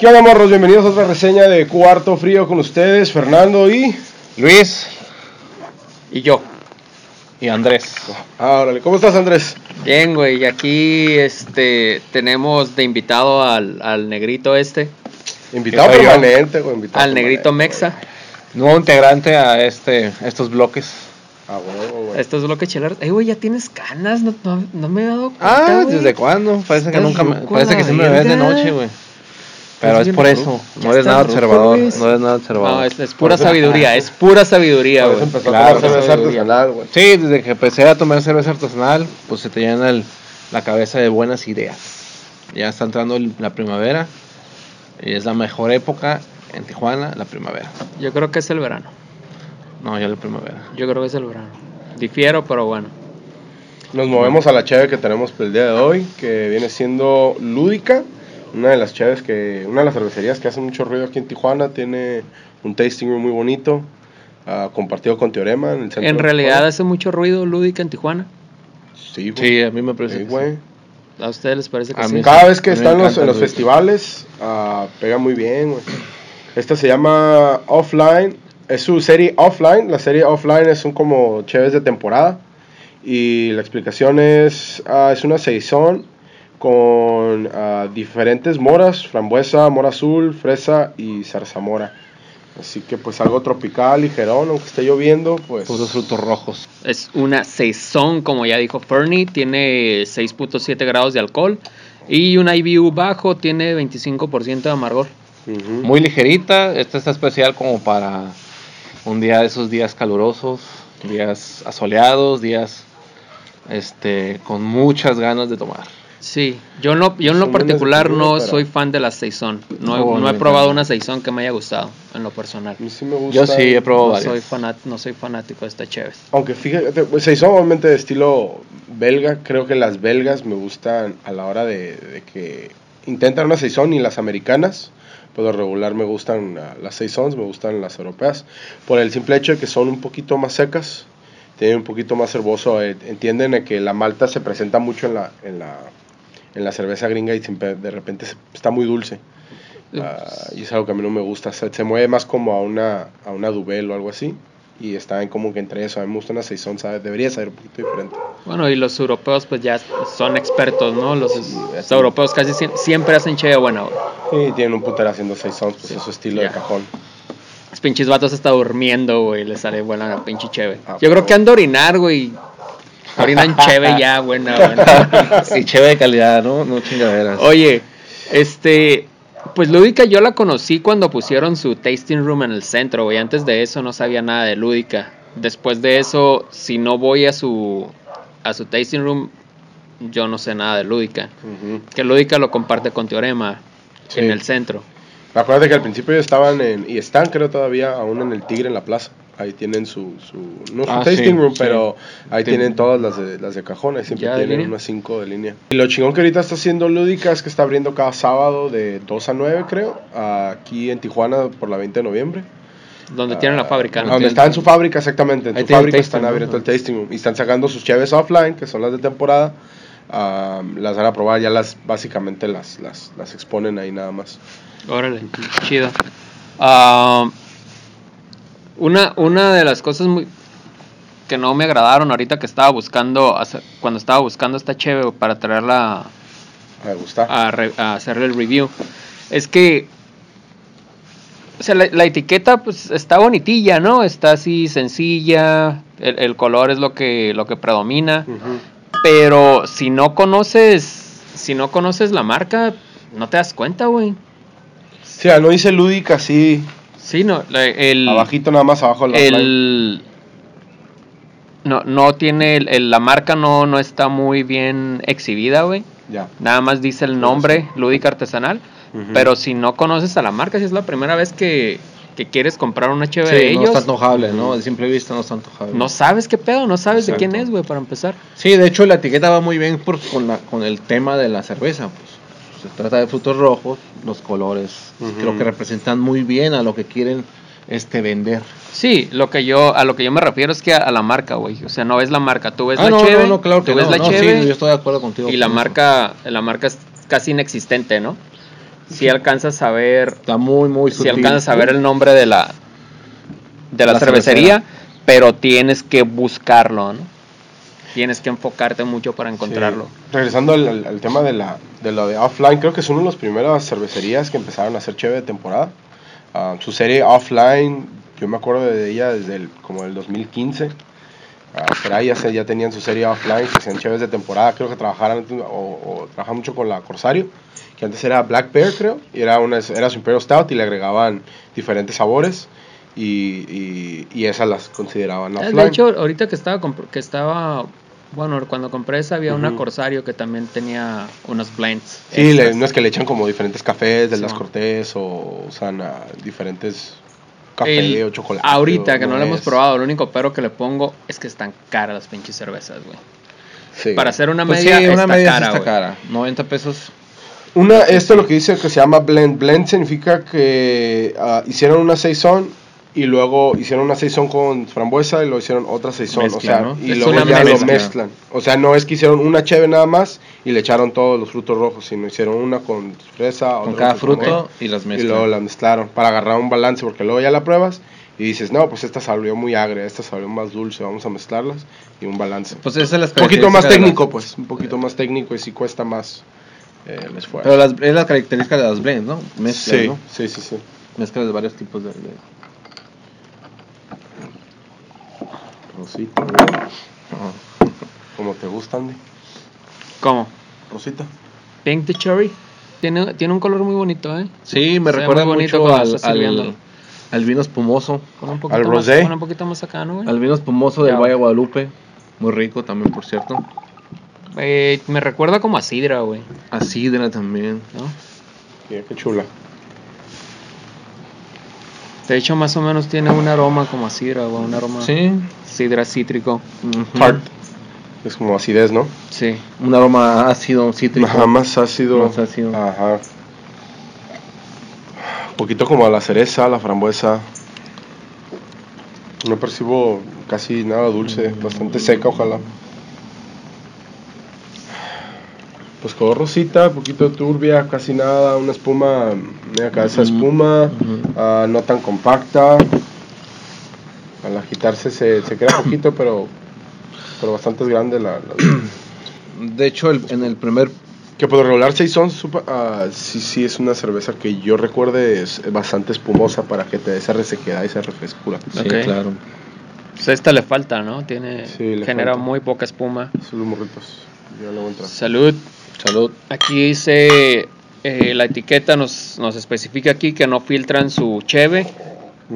¿Qué onda, morros? Bienvenidos a otra reseña de Cuarto Frío con ustedes, Fernando y... Luis Y yo. y Andrés. Ah, órale. ¿Cómo estás, Andrés? Bien, güey. Y aquí este, tenemos de invitado al, al negrito este, Invitado permanente, güey. invitado al negrito. Mexa. Nuevo integrante a este, estos bloques. Ah, huevo, güey. Estos bloques cheleros. Eh, güey, ya tienes canas. No, no, no me he dado cuenta, Ah, güey. ¿desde cuándo? Parece que nunca me, parece que siempre me ves de noche, güey. Pero Estás es bien por eso. No eres nada observador. Luis. No eres nada observador. No, es, es pura sabiduría. Es pura sabiduría, güey. Claro, a cerveza artesanal, güey. Sí, desde que empecé a tomar cerveza artesanal, pues se te llena el- la cabeza de buenas ideas. Ya está entrando el- la primavera y es la mejor época en Tijuana, la primavera. Yo creo que es el verano. No, ya la primavera. Yo creo que es el verano. Difiero, pero bueno. Nos movemos a la cheve que tenemos el día de hoy, que viene siendo Lúdica. Una de las cheves que... Una de las cervecerías que hace mucho ruido aquí en Tijuana. Tiene un tasting room muy bonito. ah, compartido con Teorema en el centro En realidad hace mucho ruido lúdica en Tijuana. Sí, güey. Sí, a mí me parece. Sí, que güey. ¿A ustedes les parece que A sí? mí Cada vez que están los, en los Lúdica. festivales, ah, pega muy bien, güey. Esta se llama Offline. Es su serie Offline. La serie Offline es un como cheves de temporada. Y la explicación es, ah, es una saison con ah, diferentes moras, frambuesa, mora azul, fresa y zarzamora. Así que pues algo tropical, ligerón, aunque esté lloviendo, pues... Puros frutos rojos. Es una saison, como ya dijo Fernie, tiene 6.7 grados de alcohol y un IBU bajo tiene 25% de amargor. ujú. Muy ligerita. Esta está especial como para un día de esos días calurosos, días asoleados, días este con muchas ganas de tomar. Sí, yo, no, yo en lo particular no soy fan de la saison. No, he- Oh, no he probado una saison que me haya gustado en lo personal. A mí sí me gusta. Yo sí he probado No soy, fanat, no soy fanático de esta Chévez. Aunque fíjate, pues, hizo obviamente de estilo belga. Creo que las belgas me gustan a la hora de, de que intentan una saison y las americanas. Por lo regular me gustan las saisons, me gustan las europeas. Por el simple hecho de que son un poquito más secas, tienen un poquito más herboso. eh, entienden de que la malta se presenta mucho en la, en la, en la cerveza gringa y siempre, de repente se- está muy dulce. Ah, y es algo que a mí no me gusta. Se, se mueve más como a una, a una Duvel o algo así. Y está en como que entre eso. A mí me gusta una Saison, ¿sabes? Debería ser un poquito diferente. Bueno, y los europeos pues ya son expertos, ¿no? Los, los sí. europeos casi siem- siempre hacen Cheve buena. Y tienen un putero haciendo Saisons, pues Sí. es su estilo Ya. de cajón. Los pinches vatos está durmiendo, güey, le sale buena la pinche Cheve. Ah, Yo creo que han de orinar, güey. Orinan Cheve ya, buena, buena. Y chévere de calidad, ¿no? No chingaderas. Oye, este, pues Lúdica yo la conocí cuando pusieron su tasting room en el centro, güey. Antes de eso no sabía nada de Lúdica. Después de eso, si no voy a su a su tasting room, yo no sé nada de Lúdica. Que Lúdica lo comparte con Teorema Sí. en el centro. Acuérdate que al principio ellos estaban en, y están creo todavía aún en el Tigre en la plaza. Ahí tienen su, su no su Ah, tasting sí, room, sí. pero ahí Tien- tienen todas las de, las de cajones. Siempre ¿Ya de tienen unas 5 de línea. Y lo chingón que ahorita está haciendo Lúdica es que está abriendo cada sábado de 2 a 9, creo, aquí en Tijuana por la 20 de noviembre. Donde tienen la fábrica. Ah, ¿no? donde está en su fábrica, exactamente. En Ahí su fábrica están abriendo el tasting room. Y están sacando sus cheves offline, que son las de temporada. Ah, las van a probar, ya las básicamente las, las, las exponen ahí nada más. Órale, chido. Ah, una, una de las cosas muy que no me agradaron ahorita que estaba buscando, cuando estaba buscando esta cheve para traerla gusta. a, re- a hacerle el review, es que, o sea, la, la etiqueta pues está bonitilla, ¿no? Está así sencilla, el, el color es lo que, lo que predomina, Ujú. pero si no conoces, si no conoces la marca, no te das cuenta, güey. Sí, no dice lúdica así, Sí, no, el, abajito nada más abajo de la el no, no tiene el- el- la marca no, no está muy bien exhibida, güey. Ya. Nada más dice el nombre, Lúdica Artesanal. Pero si no conoces a la marca, si es la primera vez que, que quieres comprar una cheve Sí, de no ellos, está antojable, ¿no? De simple vista no está antojable. no sabes qué pedo, no sabes de quién es, güey, para empezar. Sí, de hecho la etiqueta va muy bien por- con, la, con el tema de la cerveza. Pues. Se trata de frutos rojos, los colores creo que representan muy bien a lo que quieren este vender. Sí, lo que yo, a lo que yo me refiero es que a, a la marca, güey. O sea, no ves la marca, tú ves ah, la no, cheve, no, no, claro que tú ves no, la no, sí, cheve yo estoy de acuerdo contigo. y la eso. marca, la marca es casi inexistente, ¿no? si alcanzas a ver, Está muy, muy si sutil. alcanzas a ver el nombre de la de la, La cervecería, pero tienes que buscarlo, ¿no? Tienes que enfocarte mucho para encontrarlo. Sí. Regresando al, al- al tema de la de lo de offline, creo que es una de las primeras cervecerías que empezaron a hacer cheve de temporada. Ah, su serie offline, yo me acuerdo de ella desde el, como el 2015. Ah, pero ahí ya, se- ya tenían su serie offline, que hacían cheves de temporada. Creo que trabajaron o, o trabajaban mucho con la Corsario, que antes era Black Bear, creo, y era, una, era su Imperial Stout y le agregaban diferentes sabores. Y, y, y esas las consideraban offline. De hecho, ahorita que estaba que estaba bueno, cuando compré esa había una. Corsario que también tenía unos blends. Sí, le- es que le echan como diferentes cafés, de Sí, las. Cortés o usan diferentes café El- o chocolate. Ahorita o que no lo hemos es. probado, lo único pero que le pongo es que están caras las pinches cervezas, güey. Sí. Para hacer una Pues media, sí, una está media cara, está güey. cara. 90 pesos. Una, esto lo que dice que se llama blend. Blend significa que ah, hicieron una saison y luego hicieron una saison con frambuesa y luego hicieron otra saison. O sea, ¿no? y Es luego ya lo mezcla. mezclan. O sea, no es que hicieron una cheve nada más y le echaron todos los frutos rojos, sino hicieron una con fresa, Con otra cada con fruto y las y mezclan. luego la mezclaron para agarrar un balance porque luego ya la pruebas y dices, no, pues esta salió muy agria, esta salió más dulce, vamos a mezclarlas y un balance. Pues esa es la un poquito más técnico, las- pues, un poquito más técnico y sí cuesta más eh, el esfuerzo. Pero las, es la característica de las blends, ¿no? Mezclas, sí, ¿no? sí, sí, sí. Mezclas de varios tipos de... de- Rosita, como te gusta, Andy. ¿Cómo? Rosita. Pink the Cherry. Tiene, tiene un color muy bonito, ¿eh? Sí, me Se recuerda mucho al, al, al vino espumoso. Con un poquito, Al más, rosé. con un poquito más acá, ¿no, güey? Al vino espumoso del Ya. Valle de Guadalupe. Muy rico también, por cierto. Eh, me recuerda como a sidra, güey. A sidra también. ¿no? Mira qué chula. De hecho, más o menos tiene un aroma como a sidra, güey. Un aroma Sí. sidra cítrico. Tart. Es como acidez, ¿no? Sí. Un aroma ácido, cítrico. Ajá, más ácido. Más ácido. Ajá. Un poquito como a la cereza, la frambuesa. No percibo casi nada dulce, bastante seca, ojalá. Pues color rosita, poquito turbia, casi nada, una espuma, mira cabeza de espuma, Ujú. ah, no tan compacta. Al agitarse se, se queda poquito, pero, pero bastante grande la, la- De hecho, el- en el primer... Que por regular Saison supa- ah, sí, sí es una cerveza que yo recuerde es bastante espumosa para que te dé esa resequedad y esa refrescura. Sí, Ok. claro. Pues a esta le falta, ¿no? Tiene, Sí, le genera falta. muy poca espuma. Los morritos. Ya le voy a entrar. Salud. Salud. Aquí dice, eh, la etiqueta nos, nos especifica aquí que no filtran su cheve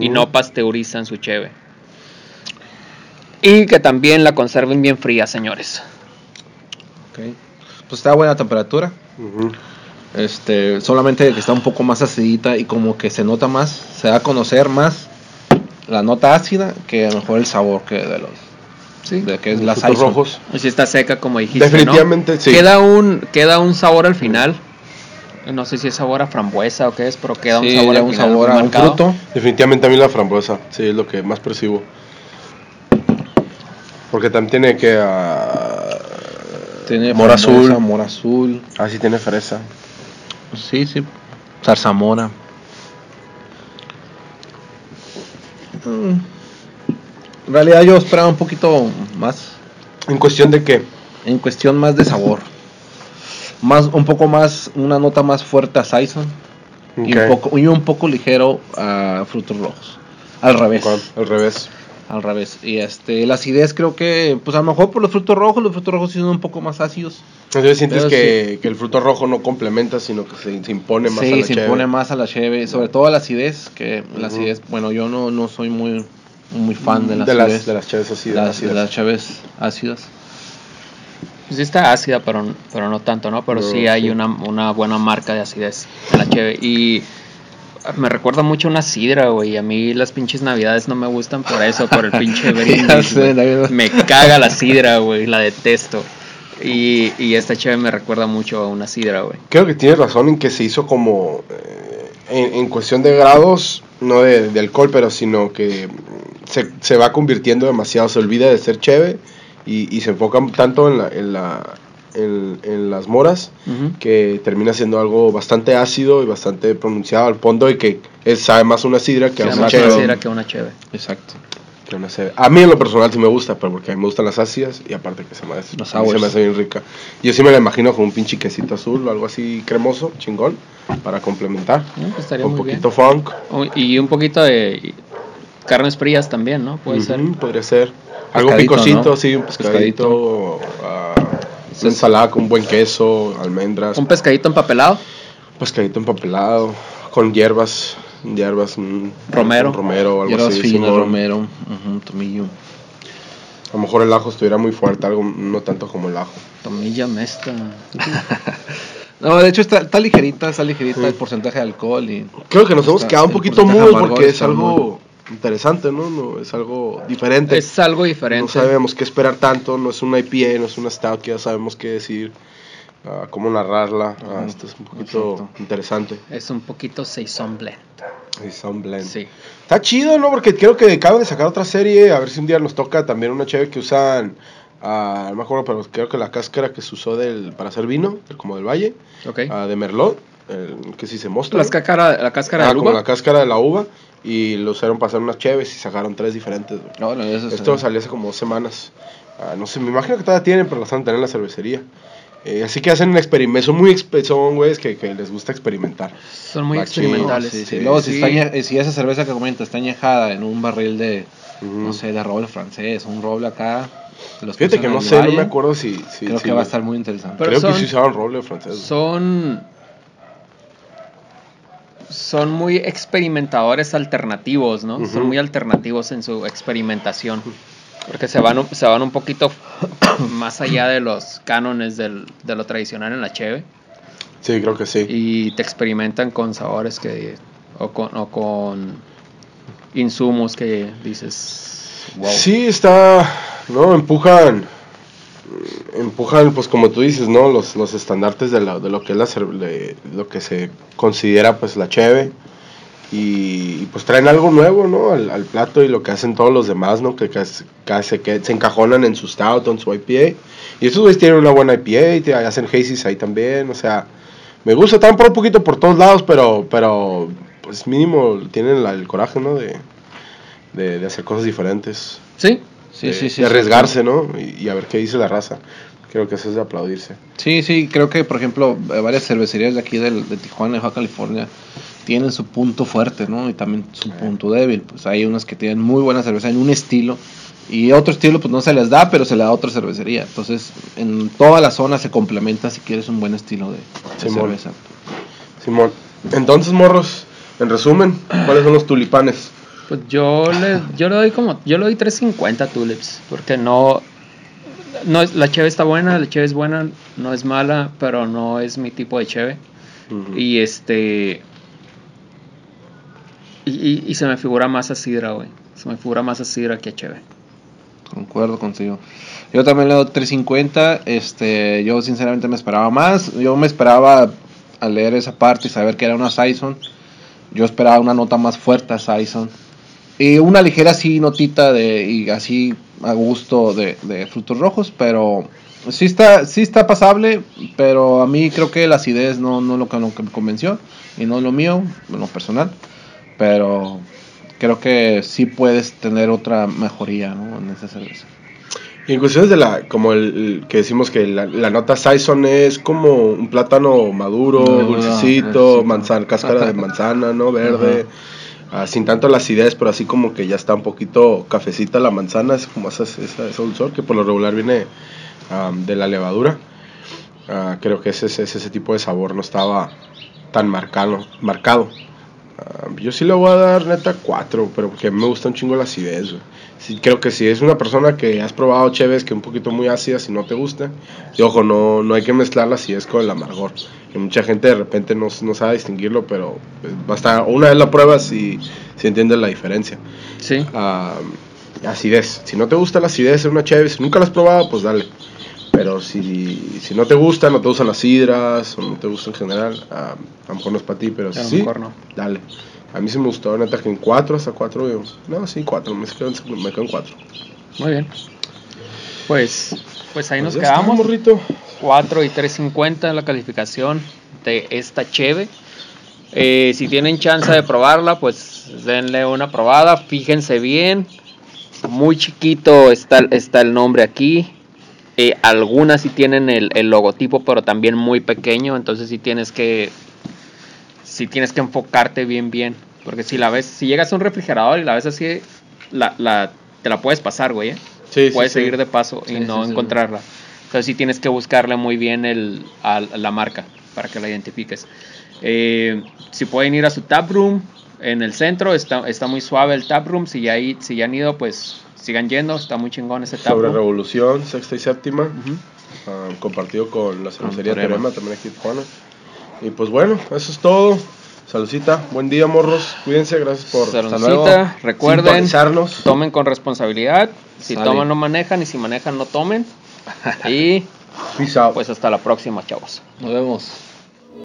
y Mm. no pasteurizan su cheve. Y que también la conserven bien fría, señores. Ok. Pues está a buena temperatura. Este, solamente que está un poco más acidita y como que se nota más, se da a conocer más la nota ácida que a lo mejor el sabor que de los Sí. de que es Los la rojos. Y si está seca, como dijiste. ¿no? Definitivamente sí. Queda un, queda un sabor al final. No sé si es sabor a frambuesa o qué es, pero queda un sabor un sabor a un fruto. Definitivamente a mí la frambuesa, sí, es lo que más percibo. Porque también tiene que... ah, Tiene Mora frambuesa, azul. mora azul. ah, sí tiene fresa. Sí, sí. Zarzamora. Mm. En realidad yo esperaba un poquito más ¿En cuestión de qué? en cuestión más de sabor. Más un poco más una nota más fuerte a Saison y un poco y un poco ligero a frutos rojos. Al revés. Al revés. Al revés. Y este la acidez creo que pues a lo mejor por los frutos rojos, los frutos rojos sí son un poco más ácidos. Entonces sientes que, que el fruto rojo no complementa, sino que se, se impone más a Sí, la se cheve. impone más a la cheve, sobre todo a la acidez, que la acidez, bueno, yo no, no soy muy muy fan de la de acidez. las, de las cheves así. las, de las cheves ácidas. Pues sí está ácida, pero, pero no tanto, ¿no? Pero sí hay sí. Una, una buena marca de acidez en la cheve. Y me recuerda mucho a una sidra, güey. A mí las pinches navidades no me gustan por eso, por el pinche brindis. Me caga la sidra, güey. La detesto. Y, y esta cheve me recuerda mucho a una sidra, güey. Creo que tienes razón en que se hizo como eh, en, en cuestión de grados, no de, de alcohol, pero sino que mm, se, se va convirtiendo demasiado, se olvida de ser cheve y, y se enfoca tanto en la, en la en, en las moras Ujú. que termina siendo algo bastante ácido y bastante pronunciado al fondo y que es, sabe más una sidra que a Sea una más cheve. sidra que una cheve. Exacto. que una cheve. A mí en lo personal sí me gusta, pero porque a mí me gustan las ácidas y aparte que se me, hace- se me hace bien rica. Yo sí me la imagino con un pinche quesito azul o algo así cremoso, chingón, para complementar. Mm, pues estaría un muy bien. poquito funk. Oh, Y un poquito de carnes frías también, ¿no? Puede ser. Ujú, podría ser. Algo Pescadito, picosito, ¿no? sí, un pescadito. ah, una ensalada con buen queso, almendras, Un pescadito empapelado. pescadito empapelado, con hierbas, hierbas, un Romero. un romero algo Hierbas así. finas, romero, ujú, tomillo. A lo mejor el ajo estuviera muy fuerte, algo no tanto como el ajo. Tomilla mesta. No, de hecho está, está ligerita, está ligerita el porcentaje de alcohol y Creo que nos hemos quedado un poquito mudos porque es algo interesante, ¿no? no es algo diferente. Es algo no diferente. sabemos qué esperar tanto, no es una IPA, no es una stout, que ya sabemos qué decir, ah, cómo narrarla. Ujú, esto es un poquito exacto. interesante. Es un poquito Saison Blend. Sound Blend. Sí. Está chido, ¿no? Porque creo que acaban de sacar otra serie. A ver si un día nos toca también una cheve que usan. ah, no me acuerdo, pero creo que la cáscara que se usó del, para hacer vino, como del Valle, Ok. ah, de Merlot, el que sí se mostró. Las cáscara- la cáscara Ah, de como uva. la cáscara de la uva. Y lo usaron para hacer unas cheves y sacaron tres diferentes. No, no, eso es- Esto salió hace como dos semanas. Ah, no sé, me imagino que todavía tienen, pero las van a tener en la cervecería. Eh, así que hacen un experimento. Son muy son güeyes que, que les gusta experimentar. Son muy Machín. experimentales. Sí, sí. Sí, Luego, sí. Si, está si esa cerveza que comenta está añejada en un barril de, Ujú. no sé, de roble francés, un roble acá. los Fíjate que no sé, no valle, me acuerdo si. si Creo si que va a estar muy interesante. Pero Creo son- que sí usaban roble francés. Son. Son muy experimentadores alternativos, ¿no? Son muy alternativos en su experimentación. Porque se van, un- se van un poquito más allá de los cánones del- de lo tradicional en la cheve. Sí, creo que sí. Y te experimentan con sabores que. o con, o con insumos que dices. Wow. Sí, está. No, empujan. Empujan, pues como tú dices, ¿no? Los, los estandartes de, la- de lo que es la de lo que se considera pues la cheve. Y, pues traen algo nuevo, ¿no? Al, al plato y lo que hacen todos los demás, ¿no? Que, que, se- que se, encajonan en su stout en su IPA. Y estos güeyes tienen una buena IPA, y te- hacen hazies ahí también, o sea, me gusta, están por un poquito por todos lados, pero, pero pues mínimo tienen la- el coraje, ¿no? De, de, de hacer cosas diferentes Sí, Sí, de, sí, sí. de sí. arriesgarse, ¿no? Y, y a ver qué dice la raza. Creo que eso es de aplaudirse. Sí, sí, creo que, por ejemplo, eh, varias cervecerías de aquí del, de Tijuana, de Baja California, tienen su punto fuerte, ¿no? Y también su punto débil. Pues hay unas que tienen muy buena cerveza en un estilo y otro estilo pues no se les da, pero se le da a otra cervecería. Entonces, en toda la zona se complementa si quieres un buen estilo de, de Simón. cerveza. Simón. Entonces, morros, en resumen, ¿cuáles son los tulipanes? Pues yo le, yo le doy como, yo le doy 350 tulips, porque no, no es, la cheve está buena, la cheve es buena, no es mala, pero no es mi tipo de cheve. Y este, y, y- y se me figura más a sidra, güey. Se me figura más a sidra que a cheve. Concuerdo contigo. Yo también le doy 350. Este, yo sinceramente me esperaba más. Yo me esperaba al leer esa parte y saber que era una Saison. Yo esperaba una nota más fuerte a Saison. Y una ligera así notita de y así a gusto de, de frutos rojos, pero sí está sí está pasable, pero a mí creo que la acidez no no lo que, lo que me convenció y no es lo mío, en lo personal, pero creo que sí puedes tener otra mejoría ¿no? en esa cerveza. Y en cuestiones de la, como el, el que decimos que la, la nota Saison es como un plátano maduro, dulcecito. manzana, cáscara de manzana, ¿no? Verde, ah, sin tanto la acidez, pero así como que ya está un poquito cafecita la manzana, es como esa, esa, ese dulzor que por lo regular viene de la levadura. Ah, creo que ese, ese, ese tipo de sabor no estaba tan marcado. marcado. Ah, yo sí le voy a dar neta 4, pero porque me gusta un chingo la acidez. Sí, creo que si es una persona que has probado cheves que un poquito muy ácidas y no te gusta, y ojo, no, no hay que mezclar la acidez con el amargor. Que mucha gente de repente no, no sabe distinguirlo, pero pues, basta, una vez la pruebas y si entiendes la diferencia. Sí. Ah, acidez. Si no te gusta la acidez en una cheve, si nunca la has probado, pues dale. Pero si, si no te gusta, no te gustan las sidras, o no te gusta en general, ah, a lo mejor no es para ti, pero A lo sí, mejor no. dale. A mí sí me gustó, neta, que en 4 hasta 4, no, sí, 4, me quedo me quedo en 4. Muy bien. Pues, pues ahí nos ya está, quedamos. morrito. 4 y 3.50 en la calificación de esta cheve. Eh, si tienen chance de probarla, pues denle una probada, fíjense bien. Muy chiquito está, está el nombre aquí. Eh, algunas sí tienen el, el logotipo, pero también muy pequeño, entonces sí tienes que si tienes que enfocarte bien bien, porque si la ves, si llegas a un refrigerador y la ves así, la, la te la puedes pasar, güey. ¿eh? Sí, puedes sí. seguir de paso y no encontrarla. Entonces sí tienes que buscarle muy bien el, a la marca para que la identifiques. Eh, si pueden ir a su tap room en el centro, está, está muy suave el tap room. Si ya, hay- si ya han ido, pues sigan yendo, está muy chingón ese tap Sobre room. Revolución, sexta y séptima. Ujú. ah, compartido con la cervecería Teorema. También aquí en Tijuana. Y pues bueno, eso es todo. Saludcita, buen día morros, cuídense, gracias por Saludcita, recuerden, tomen con responsabilidad. Si toman, no manejan. Y si manejan, no tomen. Y Peace out. pues hasta la próxima, chavos. Nos vemos.